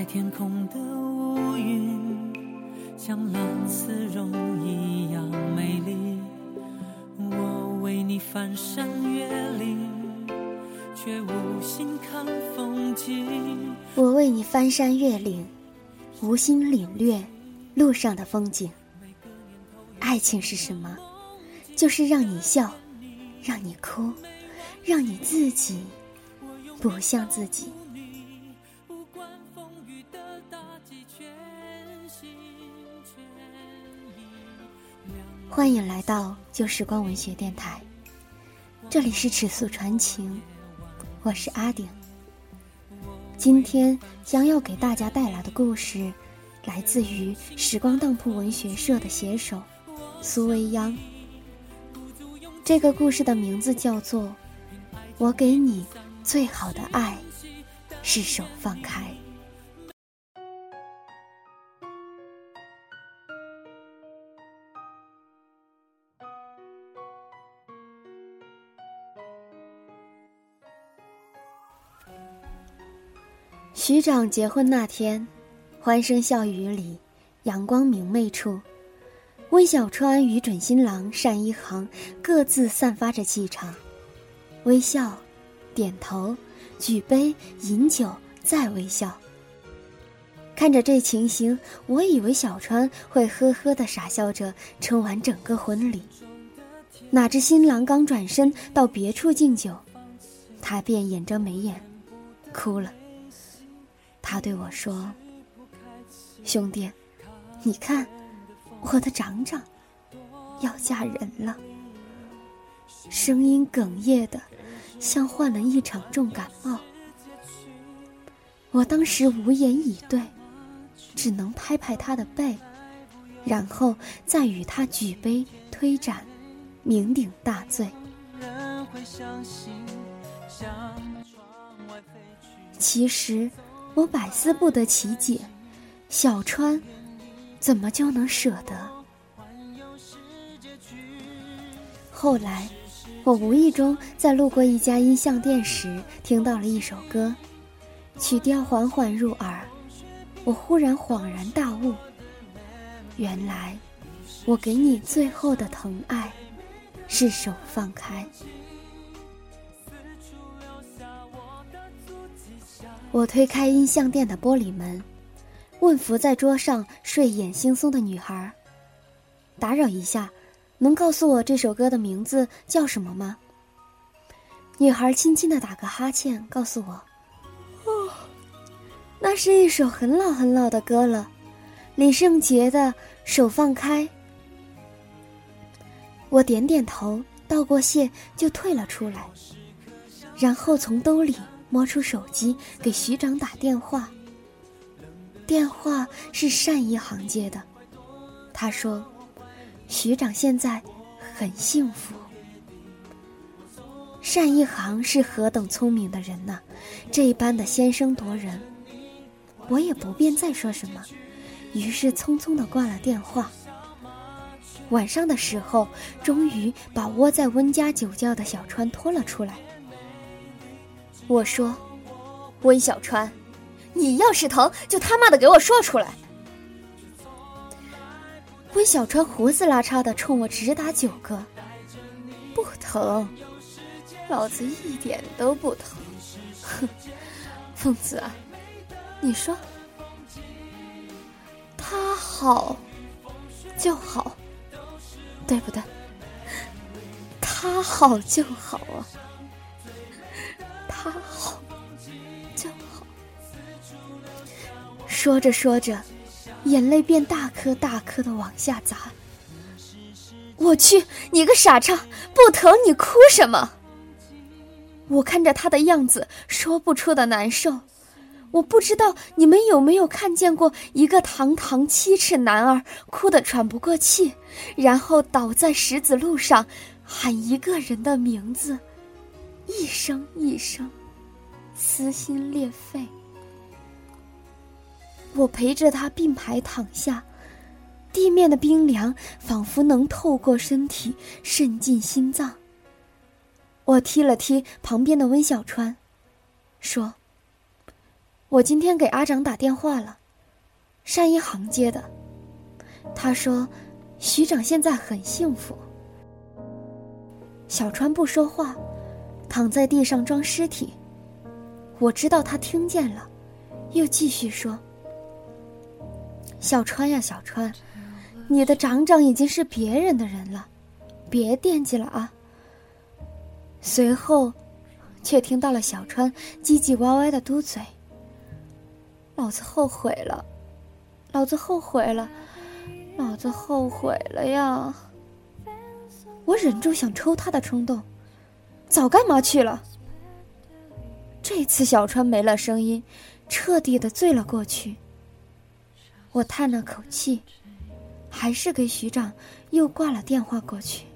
在天空的乌云，像蓝丝绒一样美丽。我为你翻山越岭，却无心看风景。我为你翻山越岭，无心领略路上的风景。爱情是什么？就是让你笑，让你哭，让你自己不像自己。欢迎来到旧时光文学电台，这里是尺素传情，我是阿顶。今天将要给大家带来的故事，来自于时光当铺文学社的写手苏未央。这个故事的名字叫做《我给你最好的爱是手放开》。局长结婚那天，欢声笑语里，阳光明媚处，温小川与准新郎单一航各自散发着气场，微笑，点头，举杯饮酒，再微笑。看着这情形，我以为小川会呵呵的傻笑着撑完整个婚礼，哪知新郎刚转身到别处敬酒，他便掩着眉眼，哭了。他对我说：“兄弟，你看，我的长长要嫁人了。”声音哽咽的，像患了一场重感冒。我当时无言以对，只能拍拍他的背，然后再与他举杯推盏，酩酊大醉。其实。我百思不得其解，小川怎么就能舍得？后来，我无意中在路过一家音像店时，听到了一首歌，曲调缓缓入耳，我忽然恍然大悟：原来，我给你最后的疼爱，是手放开。我推开音像店的玻璃门，问伏在桌上睡眼惺忪的女孩：“打扰一下，能告诉我这首歌的名字叫什么吗？”女孩轻轻的打个哈欠，告诉我：“哦，那是一首很老很老的歌了，李圣杰的《手放开》。”我点点头，道过谢就退了出来，然后从兜里。摸出手机给徐长打电话。电话是单一行接的，他说：“徐长现在很幸福。”单一行是何等聪明的人呐，这般的先声夺人。我也不便再说什么，于是匆匆的挂了电话。晚上的时候，终于把窝在温家酒窖的小川拖了出来。我说：“温小川，你要是疼，就他妈的给我说出来。”温小川胡子拉碴的冲我直打九个，不疼，老子一点都不疼。哼，疯子啊，你说，他好就好，对不对？他好就好啊。说着说着，眼泪便大颗大颗的往下砸。我去，你个傻叉，不疼你哭什么？我看着他的样子，说不出的难受。我不知道你们有没有看见过一个堂堂七尺男儿哭得喘不过气，然后倒在石子路上，喊一个人的名字。一声一声，撕心裂肺。我陪着他并排躺下，地面的冰凉仿佛能透过身体渗进心脏。我踢了踢旁边的温小川，说：“我今天给阿长打电话了，单一航接的。他说，徐长现在很幸福。小川不说话，躺在地上装尸体。我知道他听见了，又继续说：“小川呀，小川，你的长长已经是别人的人了，别惦记了啊。”随后，却听到了小川唧唧歪歪的嘟嘴：“老子后悔了，老子后悔了，老子后悔了呀！”我忍住想抽他的冲动，早干嘛去了？这次小川没了声音，彻底的醉了过去。我叹了口气，还是给徐长又挂了电话过去。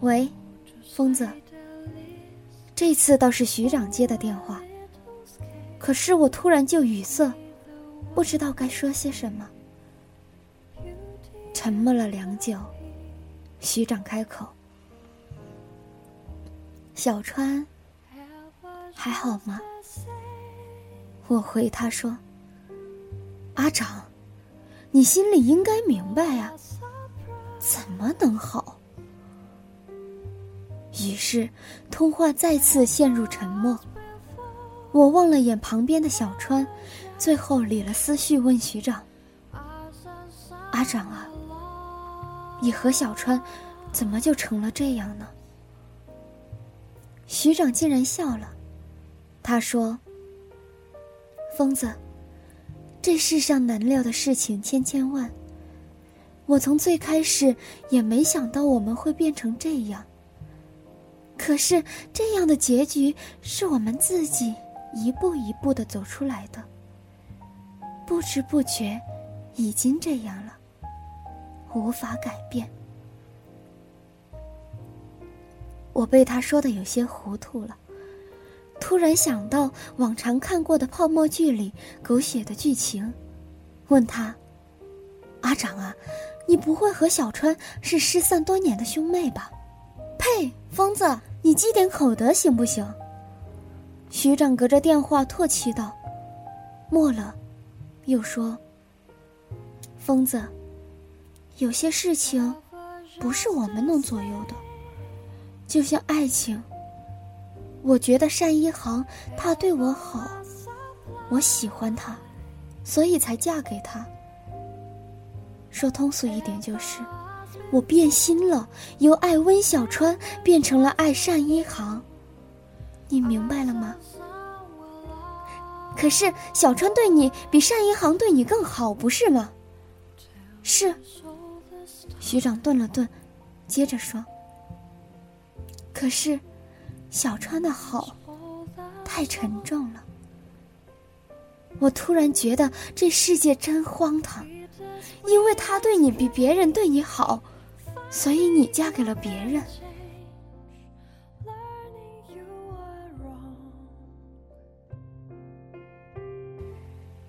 喂，疯子。这次倒是徐长接的电话，可是我突然就语塞，不知道该说些什么，沉默了良久。徐长开口：“小川，还好吗？”我回他说：“阿长，你心里应该明白呀，怎么能好？”于是，通话再次陷入沉默。我望了眼旁边的小川，最后理了思绪，问徐长：“阿长啊。”你和小川，怎么就成了这样呢？徐长竟然笑了，他说：“疯子，这世上难料的事情千千万，我从最开始也没想到我们会变成这样。可是这样的结局是我们自己一步一步的走出来的，不知不觉，已经这样了。”无法改变。我被他说的有些糊涂了，突然想到往常看过的泡沫剧里狗血的剧情，问他：“阿长啊，你不会和小川是失散多年的兄妹吧？”呸！疯子，你积点口德行不行？徐长隔着电话唾弃道，默了，又说：“疯子。”有些事情，不是我们能左右的。就像爱情，我觉得单一航他对我好，我喜欢他，所以才嫁给他。说通俗一点就是，我变心了，由爱温小川变成了爱单一航。你明白了吗？可是小川对你比单一航对你更好，不是吗？是。学长顿了顿，接着说：“可是，小川的好太沉重了。我突然觉得这世界真荒唐，因为他对你比别人对你好，所以你嫁给了别人。”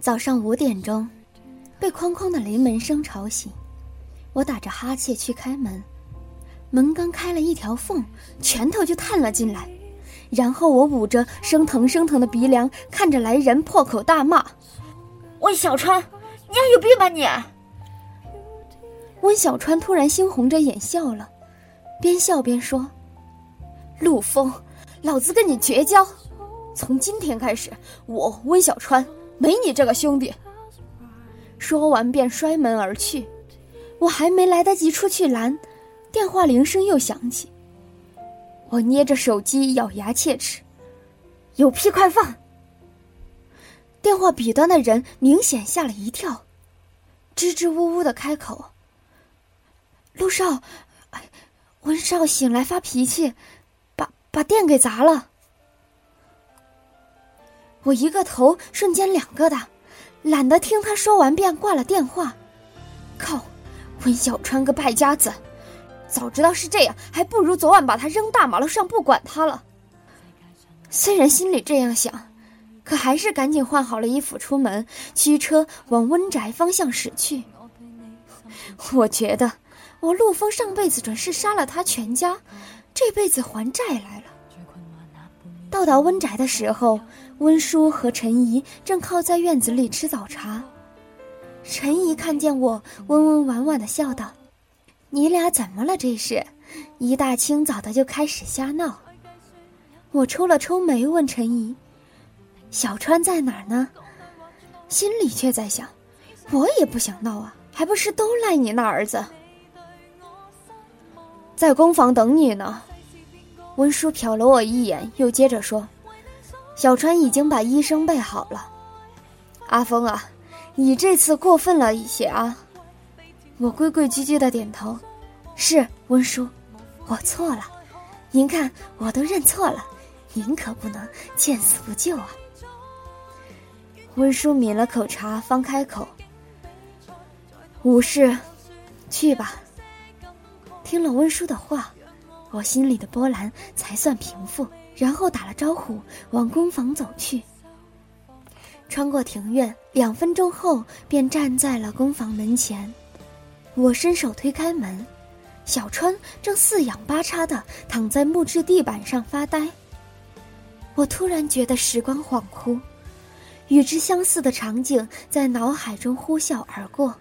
早上五点钟，被哐哐的雷门声吵醒。我打着哈欠去开门，门刚开了一条缝，拳头就探了进来。然后我捂着生疼生疼的鼻梁，看着来人，破口大骂：“温小川，你还有病吧你！”温小川突然猩红着眼笑了，边笑边说：“陆枫，老子跟你绝交！从今天开始，我温小川没你这个兄弟。”说完便摔门而去。我还没来得及出去拦，电话铃声又响起。我捏着手机，咬牙切齿：“有屁快放！”电话彼端的人明显吓了一跳，支支吾吾的开口：“陆少，温少醒来发脾气，把把电给砸了。”我一个头瞬间两个大，懒得听他说完，便挂了电话。靠！温小川个败家子，早知道是这样，还不如昨晚把他扔大马路上不管他了。虽然心里这样想，可还是赶紧换好了衣服出门，驱车往温宅方向驶去。我觉得，我陆枫上辈子准是杀了他全家，这辈子还债来了。到达温宅的时候，温叔和陈怡正靠在院子里吃早茶。陈怡看见我，温温婉婉的笑道：“你俩怎么了？这是，一大清早的就开始瞎闹。”我抽了抽眉，问陈怡：“小川在哪儿呢？”心里却在想：“我也不想闹啊，还不是都赖你那儿子。”在工房等你呢。温叔瞟了我一眼，又接着说：“小川已经把医生备好了。”阿峰啊，你这次过分了一些啊！我规规矩矩的点头：“是温叔，我错了。您看，我都认错了，您可不能见死不救啊！”温叔抿了口茶，方开口：“无事，去吧。”听了温叔的话。我心里的波澜才算平复，然后打了招呼，往工房走去。穿过庭院，两分钟后便站在了工房门前。我伸手推开门，小川正四仰八叉的躺在木质地板上发呆。我突然觉得时光恍惚，与之相似的场景在脑海中呼啸而过。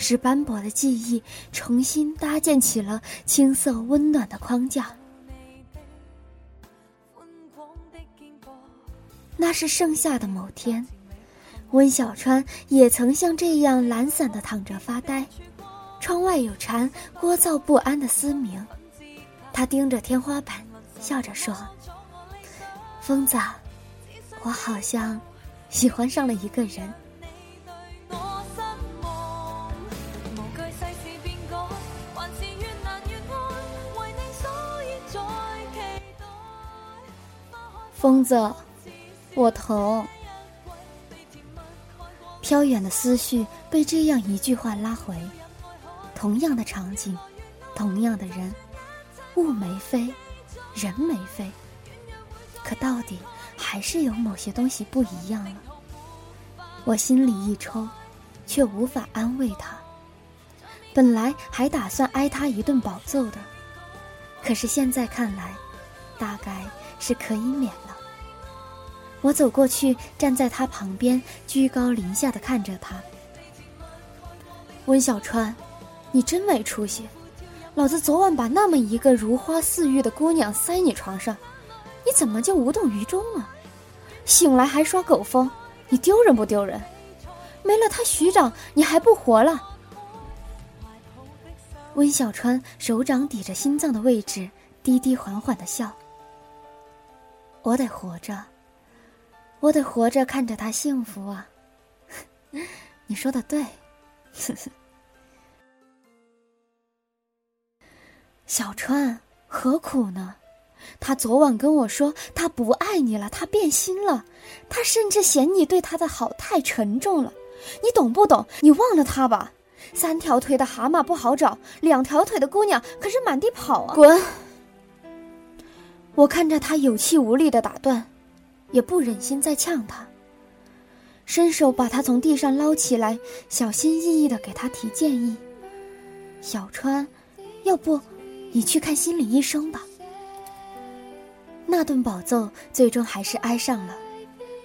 使斑驳的记忆重新搭建起了青涩温暖的框架。那是盛夏的某天，温小川也曾像这样懒散的躺着发呆，窗外有蝉聒噪不安的嘶鸣。他盯着天花板，笑着说：“疯子，我好像喜欢上了一个人。”疯子，我疼。飘远的思绪被这样一句话拉回，同样的场景，同样的人，物没飞，人没飞，可到底还是有某些东西不一样了。我心里一抽，却无法安慰他。本来还打算挨他一顿暴揍的，可是现在看来，大概是可以免了。我走过去，站在他旁边，居高临下的看着他。温小川，你真没出息！老子昨晚把那么一个如花似玉的姑娘塞你床上，你怎么就无动于衷呢？醒来还耍狗疯，你丢人不丢人？没了他徐长，你还不活了？温小川手掌抵着心脏的位置，低低缓缓的笑。我得活着。我得活着看着他幸福啊！你说的对，小川何苦呢？他昨晚跟我说他不爱你了，他变心了，他甚至嫌你对他的好太沉重了。你懂不懂？你忘了他吧。三条腿的蛤蟆不好找，两条腿的姑娘可是满地跑啊！滚！我看着他有气无力的打断。也不忍心再呛他，伸手把他从地上捞起来，小心翼翼的给他提建议：“小川，要不你去看心理医生吧。”那顿暴揍最终还是挨上了，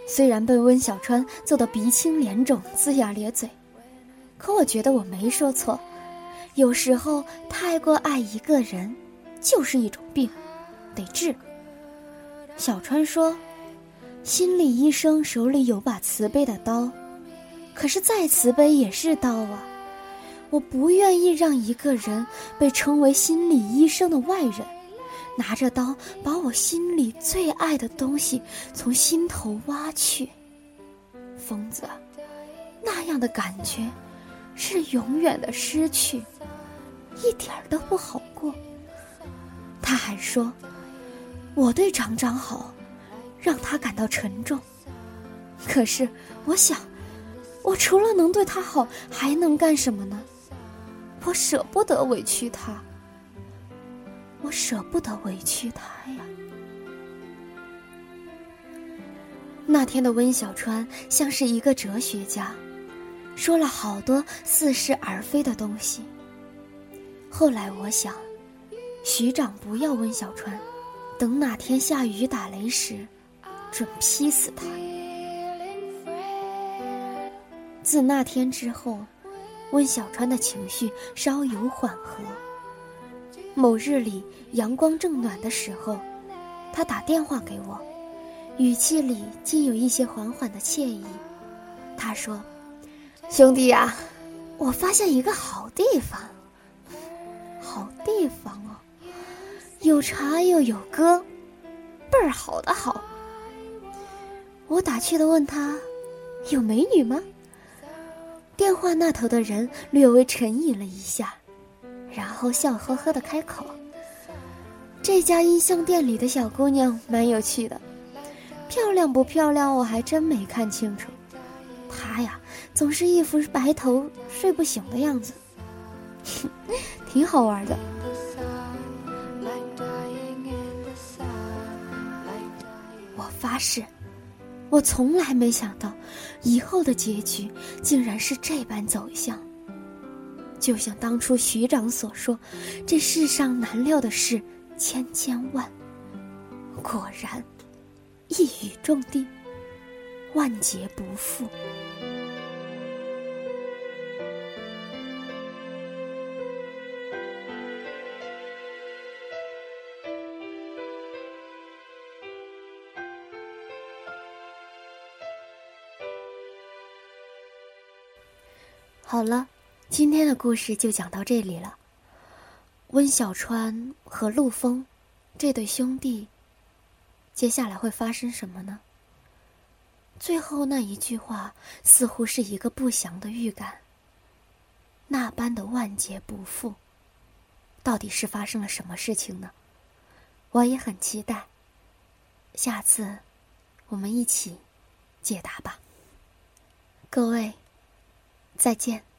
虽然被温小川揍得鼻青脸肿、龇牙咧嘴，可我觉得我没说错。有时候太过爱一个人，就是一种病，得治。小川说。心理医生手里有把慈悲的刀，可是再慈悲也是刀啊！我不愿意让一个人被称为心理医生的外人，拿着刀把我心里最爱的东西从心头挖去。疯子，那样的感觉是永远的失去，一点儿都不好过。他还说，我对长长好。让他感到沉重。可是，我想，我除了能对他好，还能干什么呢？我舍不得委屈他，我舍不得委屈他呀。那天的温小川像是一个哲学家，说了好多似是而非的东西。后来我想，徐长不要温小川，等哪天下雨打雷时，准劈死他。自那天之后，温小川的情绪稍有缓和。某日里阳光正暖的时候，他打电话给我，语气里竟有一些缓缓的惬意。他说：“兄弟呀，我发现一个好地方，好地方哦，有茶又有歌，倍儿好的好。”我打趣的问他：“有美女吗？”电话那头的人略微沉吟了一下，然后笑呵呵的开口：“这家音像店里的小姑娘蛮有趣的，漂亮不漂亮我还真没看清楚。她呀，总是一副白头睡不醒的样子，挺好玩的。”我发誓。我从来没想到，以后的结局竟然是这般走向。就像当初徐长所说：“这世上难料的事千千万。”果然，一语中的，万劫不复。好了，今天的故事就讲到这里了。温小川和陆枫这对兄弟，接下来会发生什么呢？最后那一句话似乎是一个不祥的预感。那般的万劫不复，到底是发生了什么事情呢？我也很期待。下次我们一起解答吧。各位。再见。